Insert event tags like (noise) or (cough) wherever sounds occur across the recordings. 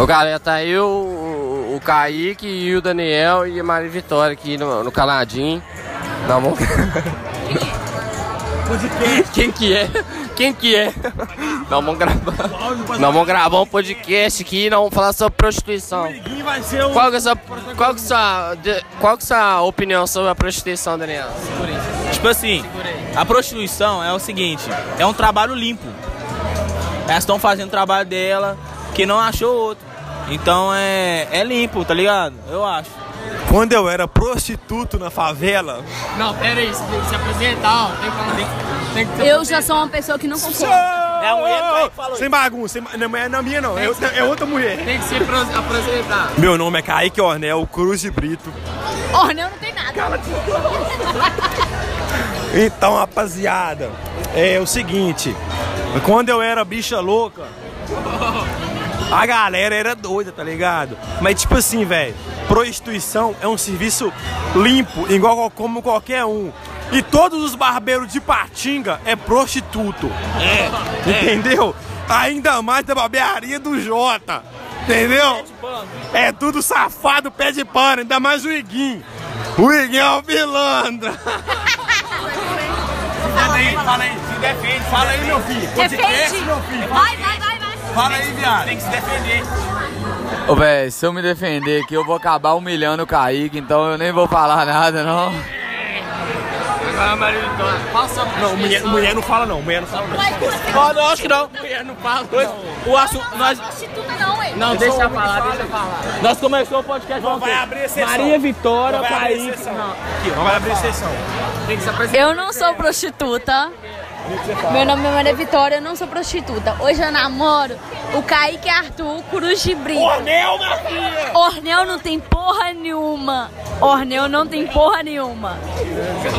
Ô galera, tá aí o, o Kaique e o Daniel e a Maria Vitória aqui no, no Caladinho. Não, vamos... Quem que é? Quem que é? Nós vamos gravar. Nós vamos gravar um podcast aqui e nós vamos falar sobre prostituição. Qual que é a sua, qual que é a sua, qual que é a sua opinião sobre a prostituição, Daniel? Tipo assim, a prostituição é o seguinte: é um trabalho limpo. Elas estão fazendo o trabalho dela que não achou outro. Então é, é limpo, tá ligado? Eu acho. Quando eu era prostituto na favela, Não, pera aí, você tem que se apresentar, ó. Tem que falar. Tem que Eu já sou uma pessoa que não concorda. É a mulher que falou sem bagunça, sem, não é na minha não, é, outra- é outra mulher. Tem que se apresentar. Meu nome é Kaique Ornel Cruz de Brito. Ornel não tem nada. Então, rapaziada, é o seguinte, quando eu era bicha louca, (laughs) a galera era doida, tá ligado? Mas tipo assim, velho, prostituição é um serviço limpo, igual como qualquer um. E todos os barbeiros de Patinga é prostituto. É. Entendeu? Ainda mais da barbearia do Jota. Entendeu? É tudo safado, pé de pano, ainda mais o Iguinho. O Iguinho é o pilantra. Fala aí, fala aí, se defende. Fala aí, meu filho. Defende. Vai, vai, vai, vai. Fala aí, viado. Tem que se defender. Ô, velho, se eu me defender aqui, eu vou acabar humilhando o Kaique, então eu nem vou falar nada, não. Agora a Maria Vitória. Passa Não, mulher, mulher não fala não, mulher não fala não. Não, acho que não. Mulher não fala. O assunto. Nós, Prostituta não. Não, deixa eu falar, deixa eu falar. nós começamos o podcast falando vai abrir exceção. Maria Vitória, Vai abrir Kaique. exceção. Aqui, não vai abrir exceção. Tem que se apresentar. Eu não sou prostituta. Meu nome é Maria Vitória, eu não sou prostituta. Hoje eu namoro o Kaique Arthur Cruz de Brito. Ornel, minha filha! Ornel não tem porra nenhuma. Ornel não tem porra nenhuma.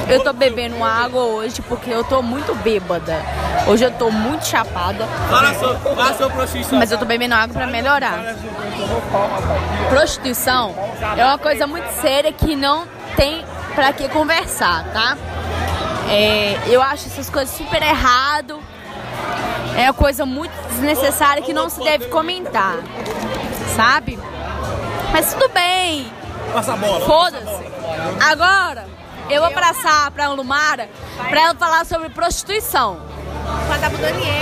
Eu tô bebendo água hoje porque eu tô muito bêbada. Hoje eu tô muito chapada. Fala sobre, fala sobre prostituição. Mas eu tô bebendo água pra melhorar. Prostituição é uma coisa muito séria que não tem pra que conversar, tá? É, eu acho essas coisas super errado. É uma coisa muito desnecessária que não se deve comentar, sabe? Mas tudo bem. Passa a bola. Foda-se. Agora, eu vou passar pra Lumara pra ela falar sobre prostituição.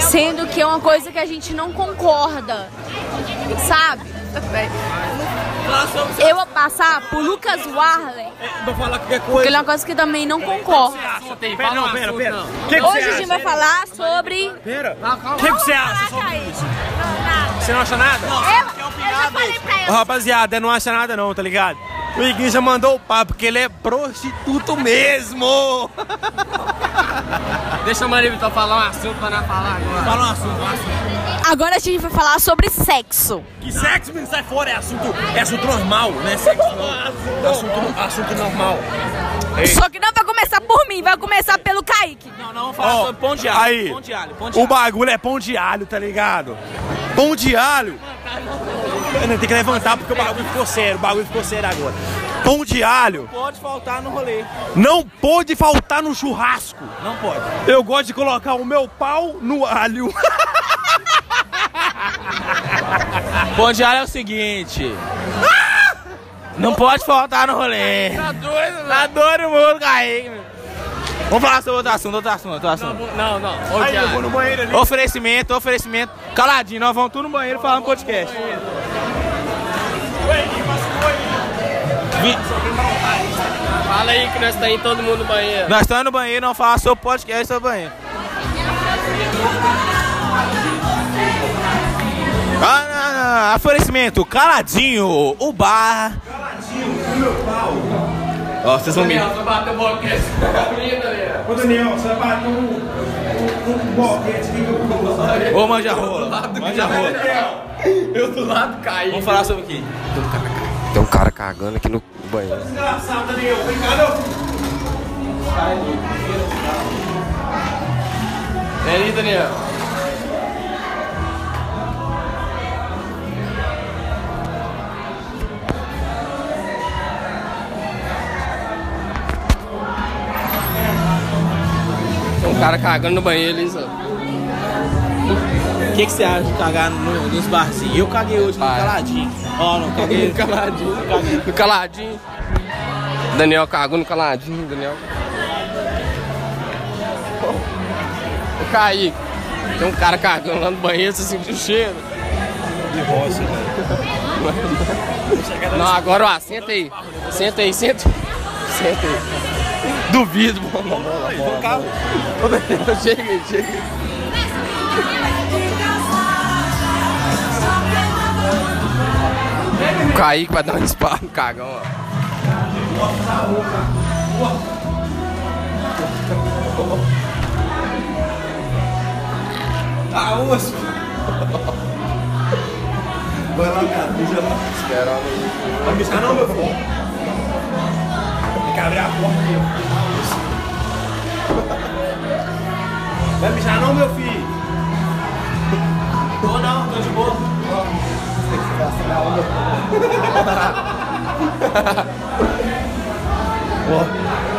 Sendo que é uma coisa que a gente não concorda. Sabe? Eu vou passar pro Lucas Warley, Pra falar qualquer porque coisa. ele é uma coisa que também não concorda. Pera, não, pera, pera. O que, que Hoje a gente vai falar sobre. Pera. O que, que você acha sobre isso? Você não acha nada? Eu, eu já falei pra ela. rapaziada, não acha nada não, tá ligado? O Iguinho já mandou o papo, porque ele é prostituto mesmo. Deixa a Maria Vitória falar um assunto pra não falar agora. Fala um assunto, um assunto. Agora a gente vai falar sobre sexo. Que sexo, menino, sai fora, é assunto, é assunto normal, não é sexo não. É assunto, assunto normal. Só que não vai começar por mim, vai começar pelo Kaique. Não, não, vamos falar Ó, sobre pão de alho. aí, Pão de alho, pão de O alho. bagulho é pão de alho, tá ligado? Pão de alho. Tem que levantar porque o bagulho ficou sério, o bagulho ficou sério agora. Pão de alho Pode faltar no rolê. não pode faltar no churrasco. Não pode. Eu gosto de colocar o meu pau no alho. (laughs) Pão de alho é o seguinte. Não pode faltar no rolê. Tá doido, Tá doido, mundo, Kaique. Vamos falar sobre outro assunto, outro assunto, outro assunto. Não, não. Ô, Aí eu vou no banheiro ali. Oferecimento, oferecimento. Caladinho, nós vamos tudo no banheiro falar no podcast. Fala aí que nós tá indo todo mundo no banheiro. Nós estamos no banheiro, não falar sobre podcast sobre banheiro. Ah, não, não. Oferecimento, caladinho, o bar. Ó, vocês vão me. Daniel, tu bateu o boquete. Daniel. Ô Daniel, você vai bater um, um, um boquete aqui Ô, manja rola. Manja rola. Eu do lado caí. Vamos falar sobre o quê? Tem um cara cagando aqui no banheiro. Engraçado, Daniel. Vem cá, não. Vem aí, Daniel. Cara cagando no banheiro ali, só. que, que você acha de cagar no- nos barzinhos? Eu caguei hoje no Vai. caladinho. Ó, não, caguei No caladinho. No caladinho. Daniel cagou no caladinho, Daniel. O Kaique. Tem um cara cagando lá no banheiro, você sentiu o cheiro? De roça, velho. Não, agora ó, senta aí. Senta aí, senta. Senta aí. Duvido, bola, bola. bola. Ô, Daniel, (laughs) chega chega. O Kaique vai dar um disparo no cagão, ó. Tá osso. Vai lá, cara. Mija lá. Espera aí. Vai mijar não, meu filho? Tem que abrir a porta aqui. ó. Vai mijar não, meu filho? Tô não, tô de boa.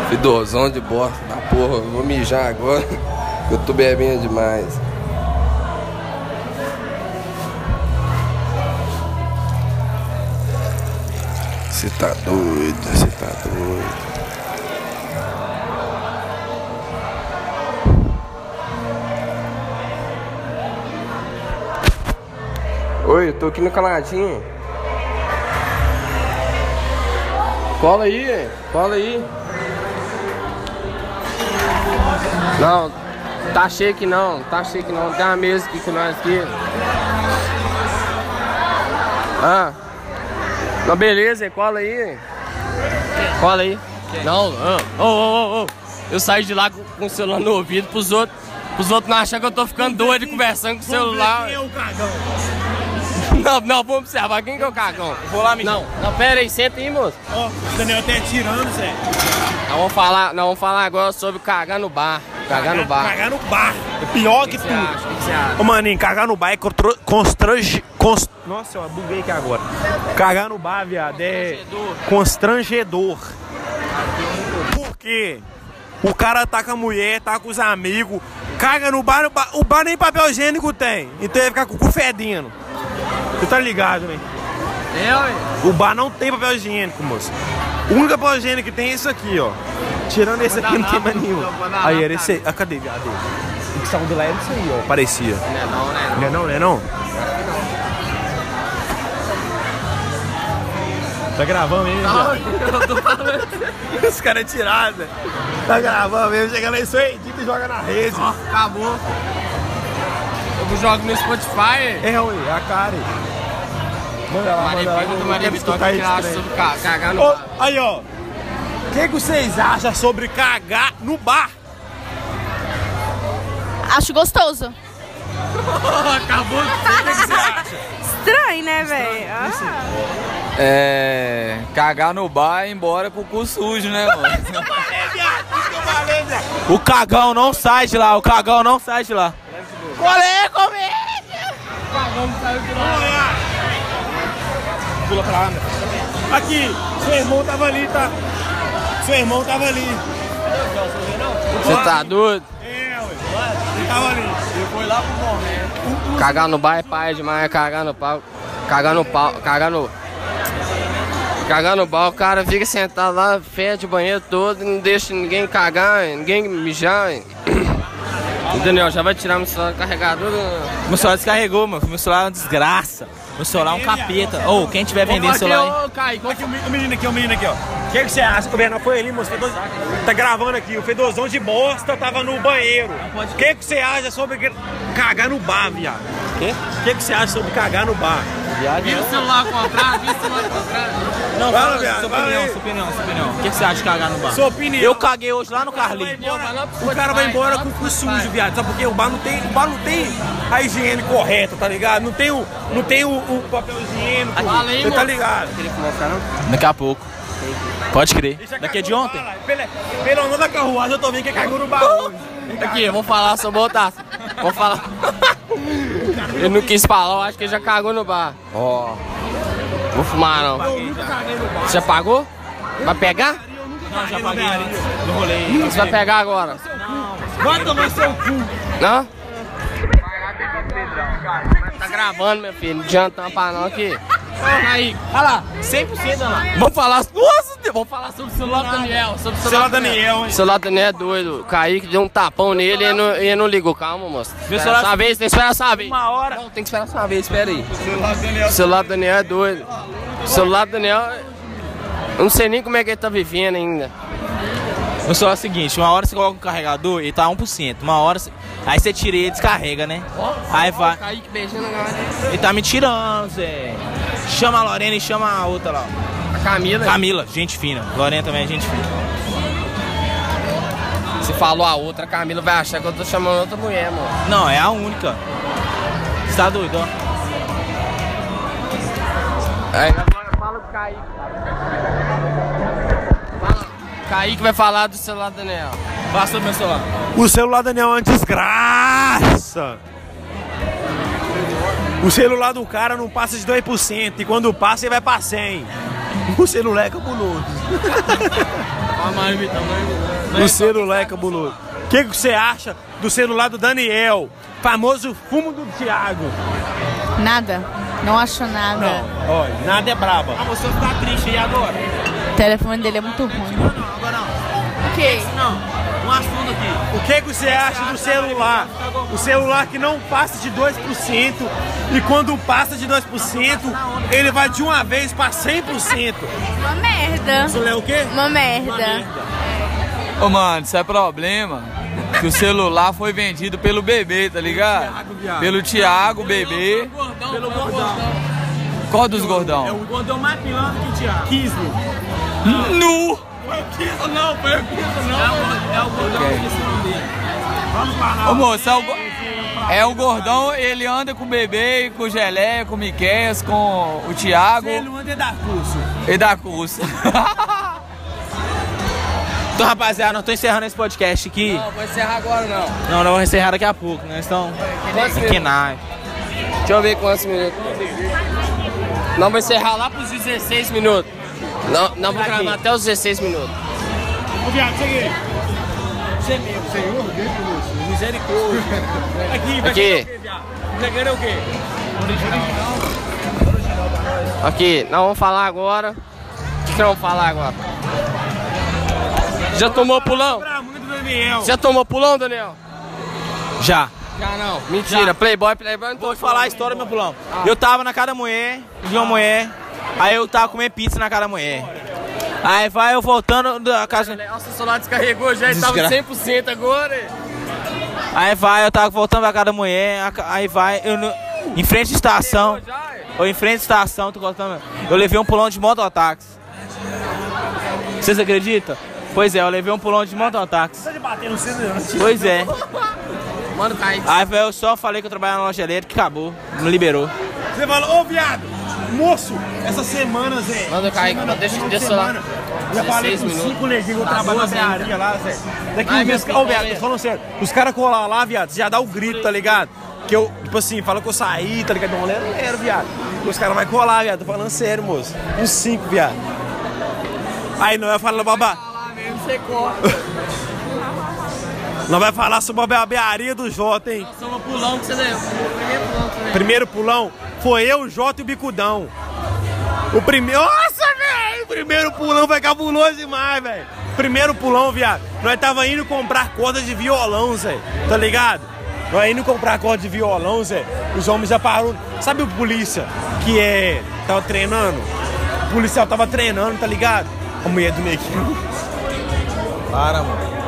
Fidozão de bosta da porra, eu vou mijar agora. Eu tô bebendo demais. Você tá doido, você tá doido. Oi, eu tô aqui no caladinho. Cola aí, cola aí. Não, tá cheio aqui não, tá cheio aqui não. Tem uma mesa aqui com nós aqui. Ah. Não, beleza, hein? cola aí. Cola aí. Não, ô, ô, ô, ô. Eu saí de lá com, com o celular no ouvido pros outros. Pros outros não acharem que eu tô ficando doido conversando com o celular. Quem é o cagão? Não, não, vamos observar. Quem que é o cagão? Vou lá, mijar. Não, não, pera aí, senta aí, moço. Ó, o Daniel tá tirando, Zé. Nós vamos falar, nós vamos falar agora sobre cagar no bar. Cagar no bar. Cagar no bar. É pior que, que você tudo. acha? O que você acha? Ô, maninho, cagar no bar é constrange... Const... Nossa, eu buguei aqui agora. Cagar no bar, viado, é constrangedor. Por quê? O cara tá com a mulher, tá com os amigos, caga no bar, o bar, o bar nem papel higiênico tem. Então ele fica com o cu fedendo. Você tá ligado, né? É, ué. O bar não tem papel higiênico, moço. O único papel higiênico que tem é isso aqui, ó. Tirando esse aqui, não tem mais nenhum. Aí, era esse aí. Ah, cadê, viado? O que saiu de lá era isso aí, ó. Parecia. Não é não, né? Não é não, não é não? Tá gravando mesmo, viado? Os caras tirados. Tá gravando mesmo, chega lá, isso aí, edita e joga na rede. Ó, acabou. Eu jogo no Spotify. É, ué, a cara. Manda lá, manda lá. Do eu Maria quero Vitória escutar que isso acha também. sobre ca- cagar no bar. aí, ó. O que, que vocês acham sobre cagar no bar? Acho gostoso. (laughs) Acabou. Estranho, né, velho? Ah. É. Cagar no bar e ir embora com o cu sujo, né, mano? O cagão não sai de lá, o cagão não sai de lá. Qual é, comédia? Pula pra lá, meu. Aqui, seu irmão tava ali, tá? Seu irmão tava ali. Você tá doido? É, ué. Ele tava ali. Cagar no bar é pai demais, cagar no pau. Cagar no pau, cagar no. Cagar no bar, o cara fica sentado lá, fede o banheiro todo, não deixa ninguém cagar, ninguém mijar. O Daniel já vai tirar meu celular do carregador. Meu celular descarregou, meu. Meu celular é uma desgraça. Meu celular é um capeta. Ou quem tiver vendendo celular. Ô, Kaique, Aqui, o menino- o menino aqui, o menino aqui, ó. O que, que você acha? O Bernardo foi ali, moço. Fedoz... Tá gravando aqui. O Fedozão de bosta tava no banheiro. O que, que você acha sobre cagar no bar, viado? O que, que você acha sobre cagar no bar? Vira o celular ao contrário, vira o celular ao contrário. Não, Fala, fala, viado, sua fala opinião, sua opinião, sua opinião. O que que você acha de cagar no bar? Sua opinião. Eu caguei hoje lá no Carlinhos. o cara vai embora com o cu sujo, viado. Sabe por quê? O bar não tem, o bar não tem a higiene correta, tá ligado? Não tem o, não tem o, o papel higiênico. Fala aí, Você tá ligado? Daqui a pouco. Pode crer. Daqui é de ontem? Pelo, nome da carruagem, eu tô vendo que cagou no bar hoje. Aqui, eu vou falar sobre o taça. Vou falar. Ele não quis falar, eu acho que ele já cagou no bar. Ó. Vou fumar não. Você já pagou? Vai pegar? Não, já paguei. No rolê. Você vai pegar agora? Vai tomar seu cu. Não? gravando, meu filho. Não adianta pra não aqui. Aí, Olha lá, 100% olha lá. vamos falar. Nossa, Deus, vamos falar sobre o celular do Daniel. Sobre o Celular Daniel, hein? O celular do Daniel é doido. O Kaique deu um tapão nele e ele não, ele não ligou. Calma, moço. Espera celular- sua vez, tem que esperar sua vez. Uma hora. Não, tem que esperar sua vez, espera aí. O celular do Daniel é doido. O celular do Daniel. Eu não sei nem como é que ele tá vivendo ainda. O celular é o seguinte, uma hora você coloca o carregador e tá 1%. Uma hora, você- aí você tira e descarrega, né? Aí vai. Kaique beijando a galera. Ele tá me tirando, Zé. Chama a Lorena e chama a outra lá. A Camila. Camila, gente fina. Lorena também é gente fina. Se falou a outra, a Camila vai achar que eu tô chamando outra mulher, mano. Não, é a única. Você tá doido, ó? Aí agora fala com o Kaique. Fala. Kaique vai falar do celular do Daniel. Passa o meu celular. O celular do Daniel é uma desgraça. O celular do cara não passa de 2%. E quando passa, ele vai pra 100. O celular é cabuloso. O celular é cabuloso. O que, que você acha do celular do Daniel? Famoso fumo do Thiago. Nada. Não acho nada. Não, olha, nada é braba. Ah, você tá triste aí agora? O telefone dele é muito ruim. Agora não. Ok. Não. O que, que você acha do celular? O celular que não passa de 2% e quando passa de 2%, ele vai de uma vez para 100%. Uma merda. Isso é o quê? Uma merda. Ô, mano, isso é problema. Que o celular foi vendido pelo bebê, tá ligado? Pelo Thiago, bebê. Pelo gordão. Qual dos gordão? O gordão mais pilantra que o Thiago. Kismo. Nu! Não, foi o não. É o, é o gordão que disse o nome dele. Ô, moço, é o, é o gordão, ele anda com o bebê, com o Gelé, com o Miqueias, com o Thiago Ele não anda dar curso. e da curso. (laughs) Então, rapaziada, nós tô encerrando esse podcast aqui. Não, vou encerrar agora não. Não, não vamos encerrar daqui a pouco, né? Então, que nada. Deixa eu ver quantos minutos. Não, vou encerrar lá pros 16 minutos. Não, não vou gravar até os 16 minutos. Ô, viado, cheguei. Você mesmo, Senhor, Deus, misericórdia. (laughs) Aqui, vai Aqui. querer o quê, viado? Vai querer o quê? Aqui, nós vamos falar agora. O que, que nós vamos falar agora? Já tomou pulão? Já tomou pulão, Daniel? Já. Já não. Mentira, Playboy, Playboy. não Vou te falar a história do meu pulão. Eu tava na casa da mulher, vi uma mulher, aí eu tava comendo pizza na casa da mulher. Aí vai eu voltando da casa. Nossa, o celular descarregou já, ele tava Desgra- 100% agora. Aí vai, eu tava voltando pra casa da mulher, aí vai, eu no- em frente à estação. Ou em frente à estação, tô contando. Eu levei um pulão de mototáxi. Vocês acreditam? Pois é, eu levei um pulão de mototáxi. Tá cidadão. Pois é. Mano, Kaique. Aí velho, eu só falei que eu trabalhava na loja elétrica que acabou. Não liberou. Você fala, ô viado, moço, essa semana, Zé. Manda semana, deixa- deixa de eu lá. semana, Já falei 16 com minutos. cinco neguinhos que eu Tá trabalho na bearia lá, Zé. Daqui Ai, um mês, ô viado, falando sério. Os caras colar lá, viado, você já dá o grito, tá ligado? Que eu, tipo assim, fala que eu saí, tá ligado? Não, não era, viado. Os caras vão colar, viado, tô falando sério, moço. Uns cinco, viado. Aí não vai falar, babá. (laughs) Não vai falar sobre a barbearia do Jota, hein? Só um pulão que você deu. Primeiro pulão deu. Primeiro pulão foi eu, o Jota e o Bicudão. O primeiro. Nossa, velho! O primeiro pulão foi cabuloso demais, velho. Primeiro pulão, viado. Nós tava indo comprar corda de violão, Zé. Tá ligado? Nós indo comprar corda de violão, Zé. Os homens já pararam. Sabe o polícia que é. Tava treinando? O policial tava treinando, tá ligado? A mulher do neguinho. Para, mano.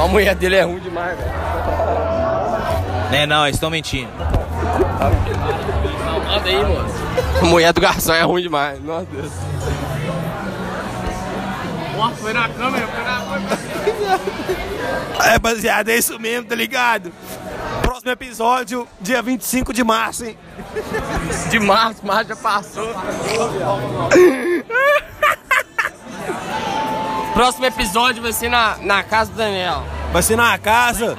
Não, a mulher dele é ruim demais, velho. Né, não, eles estão mentindo. Manda aí, moço. A mulher do garçom é ruim demais. Nossa Deus. Nossa, foi na câmera, foi na câmera. É, rapaziada, é isso mesmo, tá ligado? Próximo episódio, dia 25 de março, hein? De março, março já passou. Próximo episódio vai ser na, na casa do Daniel. Vai ser na casa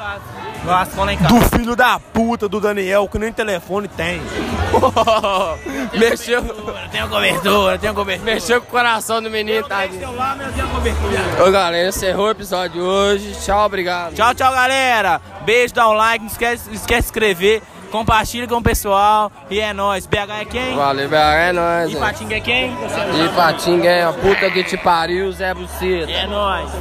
Nossa, vamos lá em casa. do filho da puta do Daniel, que nem telefone tem. (laughs) Mexeu, Tem cobertura, tem cobertura. mexeu com o coração do menino, cobertura. Ô galera, encerrou o episódio de hoje. Tchau, obrigado. Tchau, tchau, galera. Beijo, dá um like, não esquece, não esquece de se inscrever. Compartilha com o pessoal. E é nóis. BH é quem? Valeu, BH é nóis. Ipatinga é quem? Ipatinga é a puta que te pariu, Zé Buceta. É nóis.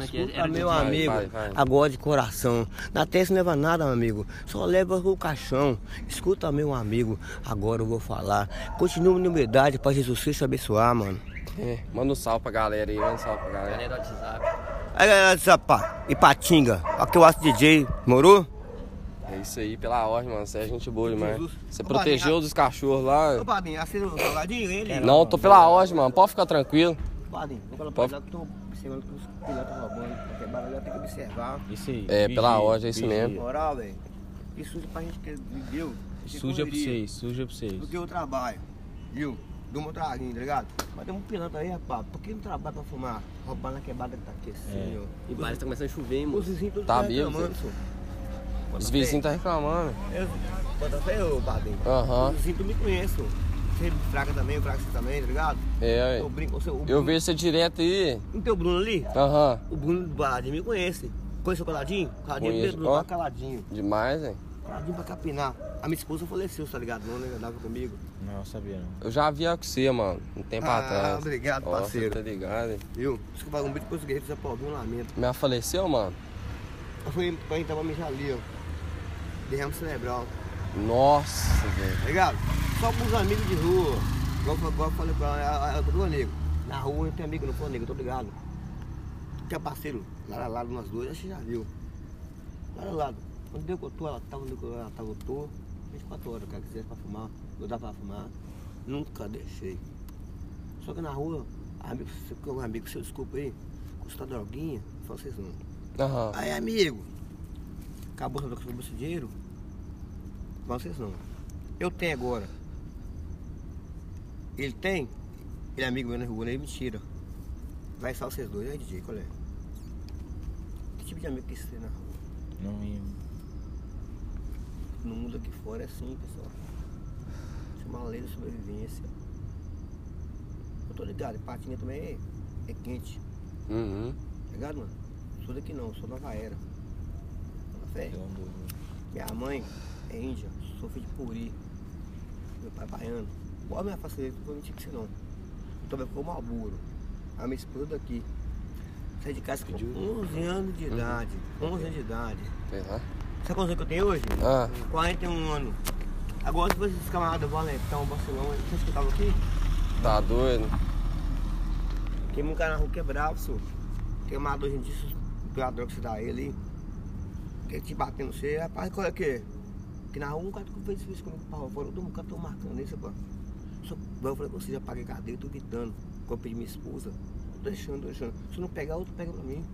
Escuta, meu amigo, vai, vai. agora de coração. Na terça não leva nada, meu amigo. Só leva o caixão. Escuta, meu amigo, agora eu vou falar. Continua na humildade pra Jesus Cristo abençoar, mano. É, Manda um salve pra galera aí, manda um salve pra galera. Aí, galera de Zapá, Ipatinga, aqui eu acho DJ, morou? É isso aí, pela ordem, mano. Você é gente boa demais. Você Ô, protegeu Padrinho, dos cachorros lá. Ô, Padrinho, acendeu o salgadinho, ele? Não, tô pela ordem, mano. Pode ficar tranquilo. Padrinho, não fala Pode- pra lá que eu tô observando que os pilotos estão roubando. Porque barulho tem que observar. Isso aí. É, pela ordem, é isso Na mesmo. moral, velho, isso suja pra gente que viveu. Suja pra vocês, suja pra vocês. do que eu trabalho, viu? Do meu traguinho, tá ligado? Mas tem um pilantra aí, rapaz, por que não trabalha pra fumar? Roubar na quebrada que tá aqui assim, ó. E baile tá começando a chover, hein, Os moço? vizinhos todos Tá reclamando, bêbado, senhor. Os vizinhos tá reclamando. Eu- Bota fé, ô, padrinho. Aham. Os vizinhos tu me conhecem. Você fraca também, eu fraca você também, tá ligado? É, Eu brinco com você. o eu Bruno- vejo você direto aí. Não tem o Bruno ali? Aham. O Bruno do Baladinho me conhece. Conhece o Caladinho? Caladinho Conheço. Pedro, tá caladinho. Demais, hein? Caladinho pra capinar. A minha esposa faleceu, tá ligado? Não, né? Andava comigo. Não, sabia não. Eu já vi a com você, mano. Um tempo Ah, atrás. obrigado, Ó, parceiro. Tá ligado, hein? Viu? Desculpa, um beijo pros guerreiros de Zapalvinho, um lamento. Me faleceu, mano? Eu fui pra gente tava mijar ali, ó. Derrame cerebral, Nossa, velho. tá ligado? Só com os amigos de rua. Igual, igual eu falei pra ela, eu tô nego. Na rua eu tenho amigo, não eu tô ligado. Tinha parceiro, lado a lado, nós dois, acho que já viu. A lado. Onde deu que eu tô, ela tava, onde eu- ela tava, eu tô. 24 horas, cara, quisesse pra fumar, eu dava pra fumar. Nunca deixei. Só que na rua, amigo, um amigo seu, desculpa aí, custa droguinha, só vocês não. Aham. Aí, amigo, acabou acabou esse dinheiro? Vocês não. Eu tenho agora. Ele tem? Ele é amigo meu na rua, ele mentira. Vai só vocês dois, aí DJ, qual é? Que tipo de amigo que você tem na rua? Não ia. No mundo aqui fora é assim, pessoal. Isso é uma lei da sobrevivência. Eu tô ligado, patinha também é, é quente. Uhum. Tá ligado, mano? Sou daqui não, sou nova era. Fé. Minha mãe é índia, sou filho de puri. Meu pai é baiano. Igual a minha facilidade, não vou mentir com você não. Eu também ficou malburo. A minha esposa daqui. Saí de casa com 11 anos de idade. 11 anos de idade. Sei lá. Sabe quantos anos que eu tenho hoje? Ah, 41 anos. Agora, se vocês camaradas Valentão, Barcelona, vocês que estavam aqui? tá doido. Queima um cara na rua quebrado, senhor. Queimado hoje em dia, pela droga que você dá ele. Quer te bater no você, rapaz, qual é que é? Que na rua um cara que fez isso comigo pra fora, eu nunca tô marcando isso, pô. Só, eu falei com você, já paguei cadeia, tô gritando. Eu pedi minha esposa, tô deixando, tô deixando. Se não pegar, outro pega pra mim.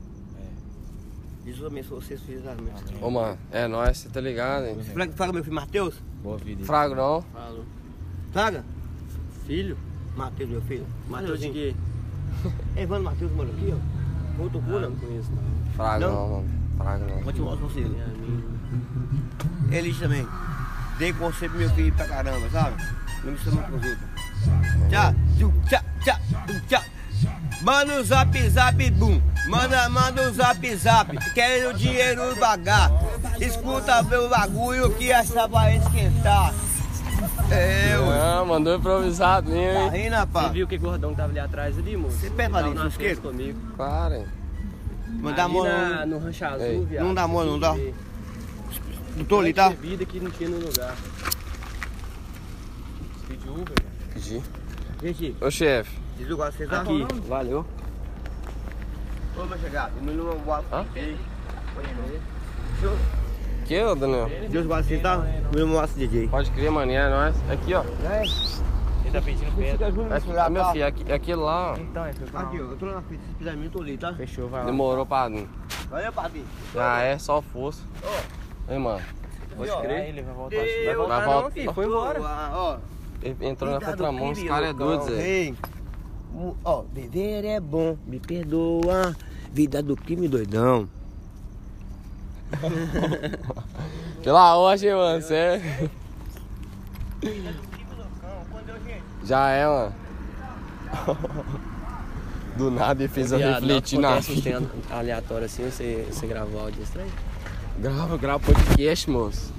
Jesus abençoe vocês, filhos da minha. Ô, mano, é nóis, você tá ligado, hein? Fraga, fraga meu filho Matheus? Boa vida. aí. Frago não. Falo. Fraga? Filho? Matheus, meu filho. Matheus de quê? Evandro Matheus mora aqui, ó. Outro Ah, cura. não conheço não. Frago Não? não, mano. Frago não. Vou te mostrar você. É amigo. Eles também. Dei conselho pro meu filho pra caramba, sabe? Não me chama pros outros. Tchau, tchau, tchau. Manda o zap zap bum. Manda, manda o zap zap. Quero dinheiro pagar. Escuta meu bagulho que essa vai esquentar. É, ué. Ah, mandou improvisado Tá mesmo, hein? rindo, Você rapaz? viu que gordão que tava ali atrás ali, moço? Você pega tava ali, fusqueiro? comigo. Claro, hein? Não dá ali mão, não. no Rancho Azul, viado. não dá mão, não dá. Tô ali, tá? Bebida que não tinha no lugar. Pediu Uber, velho. Pedi. Gente, Ô, chefe. desligar vocês tá? Aqui, valeu. Ô, meu chegado, não vou Hã? Ei. Que, ô, Daniel? Deus guarda vocês, tá? Meu mostra, DJ. Pode crer, maninha, é nóis. Aqui, ó. Ele tá pedindo pedra. Aqui, ah, meu filho, aqui, aquele lá, ó. Então, é. Aqui, ó, eu tô na frente, se precisar de mim, eu tô ali, tá? Fechou, vai lá. Demorou pra vir. Valeu, Papi. Já é, só força. Ei, mano. Pode Aí crer. ele vai voltar. Deu. Vai voltar. Vai voltar. filho, foi embora. Ó, Ele entrou na cuidado, contramão, os caras é doido, cão. Zé. Ei, Ó, beber é bom, me perdoa. Vida do crime doidão. (laughs) Pela ordem, mano, sério. Já é, mano. (laughs) Do nada ele fez eu refletir não na vida. aleatório assim, você, você gravou áudio estranho. Grava, grava podcast, moço.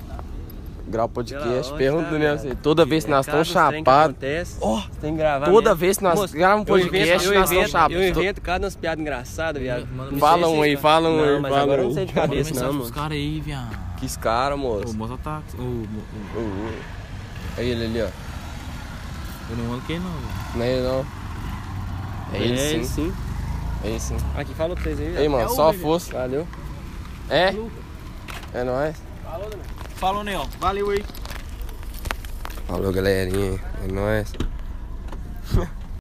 Grau podcast. Pergunta do Nelson. Toda vez que nós estamos chapados. Ó, tem que gravar toda mesmo. vez que nós Moço, gravamos um eu invento- podcast, eu nós estamos invento- chapados. Eu invento cada umas piadas engraçadas, viado. Fala um aí, fala um aí, mas fala agora eu um não sei de cabeça, não, mano. caras aí, viado. Que esse cara, O moço. moço tá. O, o, o, Uh, Aí ele ali, ó. eu não mando quem não, velho. Não é ele não. É ele sim. sim. É ele sim. Aqui, fala pra vocês aí, viado. Ei, mano, É o só Uber, força. Valeu. É? É nóis. Falou, Neon. Valeu aí. Falou, galerinha. É nóis. (laughs)